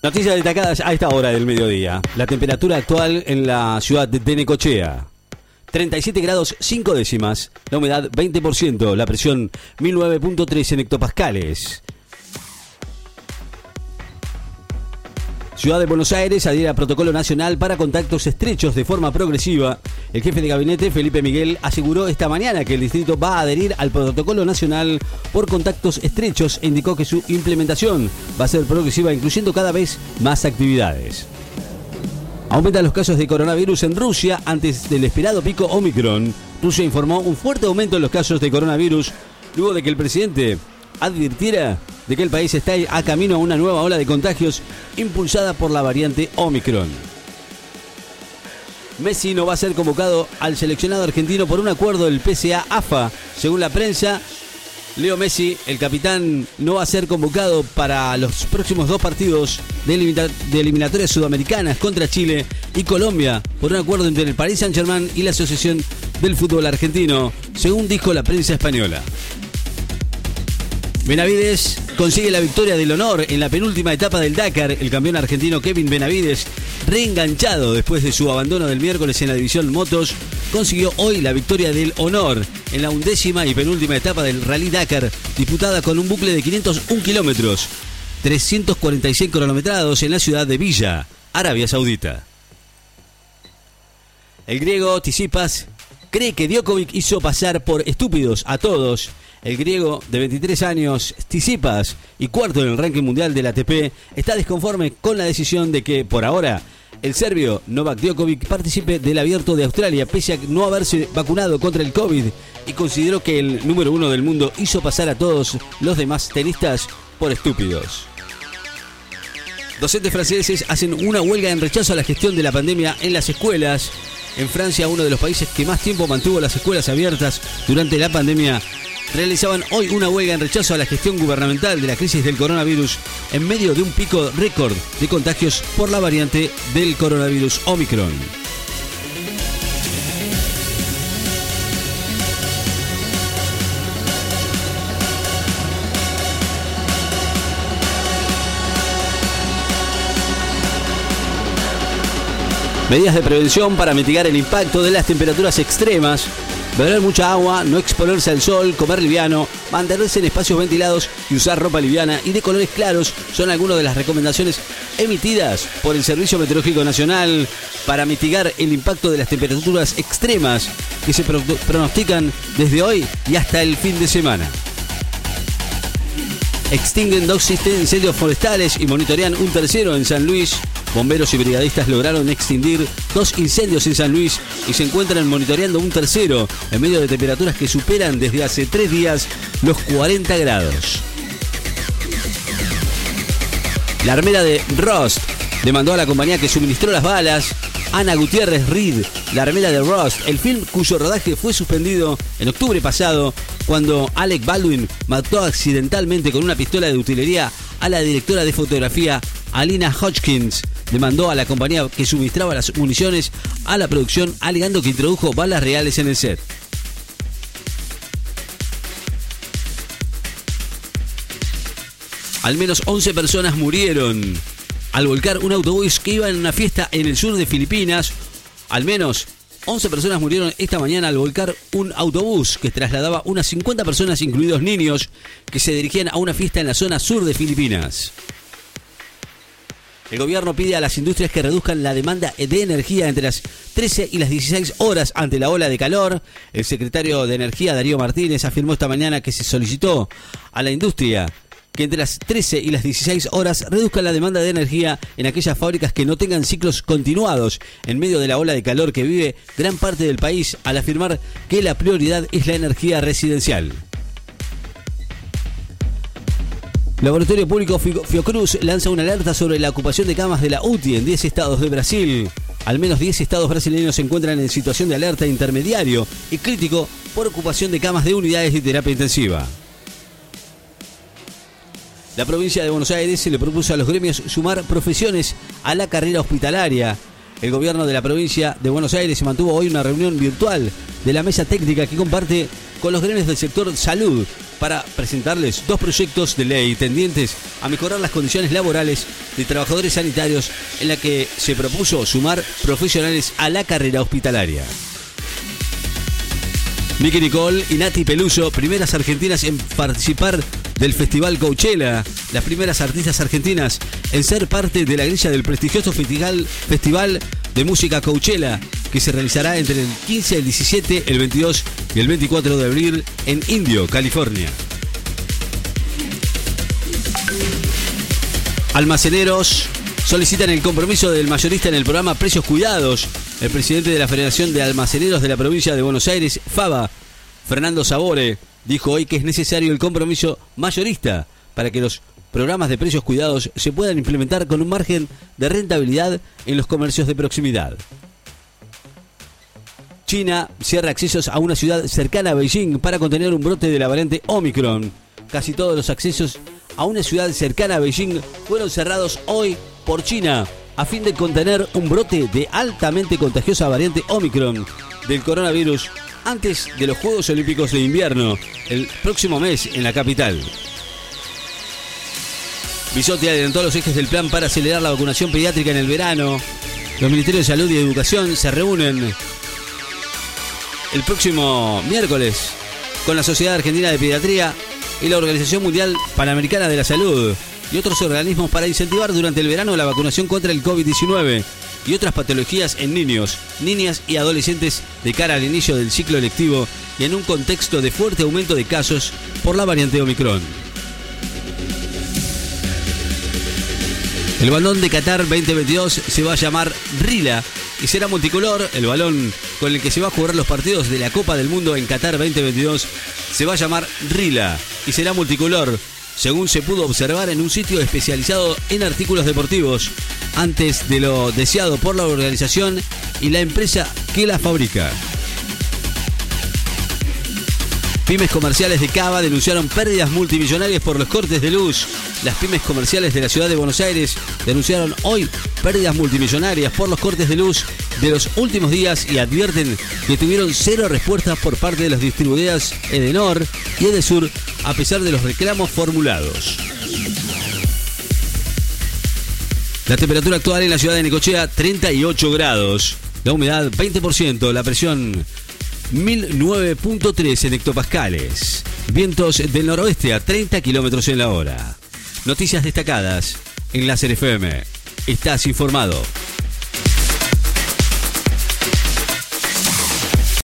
Noticias destacadas a esta hora del mediodía. La temperatura actual en la ciudad de Necochea. 37 grados 5 décimas. La humedad 20%. La presión 1009.3 en hectopascales. Ciudad de Buenos Aires adhiere a protocolo nacional para contactos estrechos de forma progresiva. El jefe de gabinete, Felipe Miguel, aseguró esta mañana que el distrito va a adherir al protocolo nacional por contactos estrechos e indicó que su implementación va a ser progresiva, incluyendo cada vez más actividades. Aumentan los casos de coronavirus en Rusia antes del esperado pico Omicron. Rusia informó un fuerte aumento en los casos de coronavirus luego de que el presidente advirtiera de que el país está a camino a una nueva ola de contagios impulsada por la variante Omicron. Messi no va a ser convocado al seleccionado argentino por un acuerdo del PSA-AFA. Según la prensa, Leo Messi, el capitán, no va a ser convocado para los próximos dos partidos de, eliminatorias sudamericanas contra Chile y Colombia por un acuerdo entre el Paris Saint-Germain y la Asociación del Fútbol Argentino, según dijo la prensa española. Benavides consigue la victoria del honor en la penúltima etapa del Dakar. El campeón argentino Kevin Benavides, reenganchado después de su abandono del miércoles en la división Motos, consiguió hoy la victoria del honor en la undécima y penúltima etapa del Rally Dakar, disputada con un bucle de 501 kilómetros, 346 cronometrados en la ciudad de Villa, Arabia Saudita. El griego Tisipas cree que Djokovic hizo pasar por estúpidos a todos el griego de 23 años, Tsitsipas, y cuarto en el ranking mundial del ATP, está desconforme con la decisión de que, por ahora, el serbio Novak Djokovic participe del abierto de Australia, pese a no haberse vacunado contra el COVID, y consideró que el número uno del mundo hizo pasar a todos los demás tenistas por estúpidos. Docentes franceses hacen una huelga en rechazo a la gestión de la pandemia en las escuelas. En Francia, uno de los países que más tiempo mantuvo las escuelas abiertas durante la pandemia, realizaban hoy una huelga en rechazo a la gestión gubernamental de la crisis del coronavirus en medio de un pico récord de contagios por la variante del coronavirus Omicron. Medidas de prevención para mitigar el impacto de las temperaturas extremas beber mucha agua, no exponerse al sol, comer liviano, mantenerse en espacios ventilados y usar ropa liviana y de colores claros son algunas de las recomendaciones emitidas por el Servicio Meteorológico Nacional para mitigar el impacto de las temperaturas extremas que se pronostican desde hoy y hasta el fin de semana. Extinguen dos incendios forestales y monitorean un tercero en San Luis Bomberos y brigadistas lograron extinguir dos incendios en San Luis y se encuentran monitoreando un tercero en medio de temperaturas que superan desde hace tres días los 40 grados. La armera de Rost demandó a la compañía que suministró las balas Ana Gutiérrez Reed, la armera de Rost, el film cuyo rodaje fue suspendido en octubre pasado cuando Alec Baldwin mató accidentalmente con una pistola de utilería a la directora de fotografía Alina Hodgkins demandó a la compañía que suministraba las municiones a la producción alegando que introdujo balas reales en el set. Al menos 11 personas murieron al volcar un autobús que iba en una fiesta en el sur de Filipinas. Al menos 11 personas murieron esta mañana al volcar un autobús que trasladaba unas 50 personas, incluidos niños, que se dirigían a una fiesta en la zona sur de Filipinas. El gobierno pide a las industrias que reduzcan la demanda de energía entre las 13 y las 16 horas ante la ola de calor. El secretario de Energía, Darío Martínez, afirmó esta mañana que se solicitó a la industria que entre las 13 y las 16 horas reduzcan la demanda de energía en aquellas fábricas que no tengan ciclos continuados en medio de la ola de calor que vive gran parte del país al afirmar que la prioridad es la energía residencial. Laboratorio Público Fiocruz lanza una alerta sobre la ocupación de camas de la UTI en 10 estados de Brasil. Al menos 10 estados brasileños se encuentran en situación de alerta intermediario y crítico por ocupación de camas de unidades de terapia intensiva. La provincia de Buenos Aires se le propuso a los gremios sumar profesiones a la carrera hospitalaria. El gobierno de la provincia de Buenos Aires mantuvo hoy una reunión virtual de la mesa técnica que comparte con los gremios del sector salud para presentarles dos proyectos de ley tendientes a mejorar las condiciones laborales de trabajadores sanitarios en la que se propuso sumar profesionales a la carrera hospitalaria. Nicky Nicole y Nati Peluso, primeras argentinas en participar del Festival Coachella, las primeras artistas argentinas en ser parte de la grilla del prestigioso festival, festival de música Coachella, que se realizará entre el 15, el 17, el 22 y el 24 de abril en Indio, California. Almaceneros solicitan el compromiso del mayorista en el programa Precios Cuidados. El presidente de la Federación de Almaceneros de la provincia de Buenos Aires, FABA, Fernando Sabore, dijo hoy que es necesario el compromiso mayorista para que los programas de precios cuidados se puedan implementar con un margen de rentabilidad en los comercios de proximidad. China cierra accesos a una ciudad cercana a Beijing para contener un brote de la variante Omicron. Casi todos los accesos a una ciudad cercana a Beijing fueron cerrados hoy por China a fin de contener un brote de altamente contagiosa variante Omicron del coronavirus antes de los Juegos Olímpicos de Invierno el próximo mes en la capital. Bisotti adelantó los ejes del plan para acelerar la vacunación pediátrica en el verano. Los Ministerios de Salud y Educación se reúnen el próximo miércoles con la Sociedad Argentina de Pediatría y la Organización Mundial Panamericana de la Salud y otros organismos para incentivar durante el verano la vacunación contra el COVID-19 y otras patologías en niños, niñas y adolescentes de cara al inicio del ciclo electivo y en un contexto de fuerte aumento de casos por la variante Omicron. El balón de Qatar 2022 se va a llamar Rila y será multicolor. El balón con el que se va a jugar los partidos de la Copa del Mundo en Qatar 2022 se va a llamar Rila y será multicolor, según se pudo observar en un sitio especializado en artículos deportivos, antes de lo deseado por la organización y la empresa que la fabrica. Pymes comerciales de Cava denunciaron pérdidas multimillonarias por los cortes de luz. Las pymes comerciales de la ciudad de Buenos Aires denunciaron hoy pérdidas multimillonarias por los cortes de luz de los últimos días y advierten que tuvieron cero respuestas por parte de las distribuidoras Edenor y Edesur a pesar de los reclamos formulados. La temperatura actual en la ciudad de Necochea 38 grados, la humedad 20%, la presión 1009.3 en hectopascales. Vientos del noroeste a 30 kilómetros en la hora. Noticias destacadas en Láser FM. Estás informado.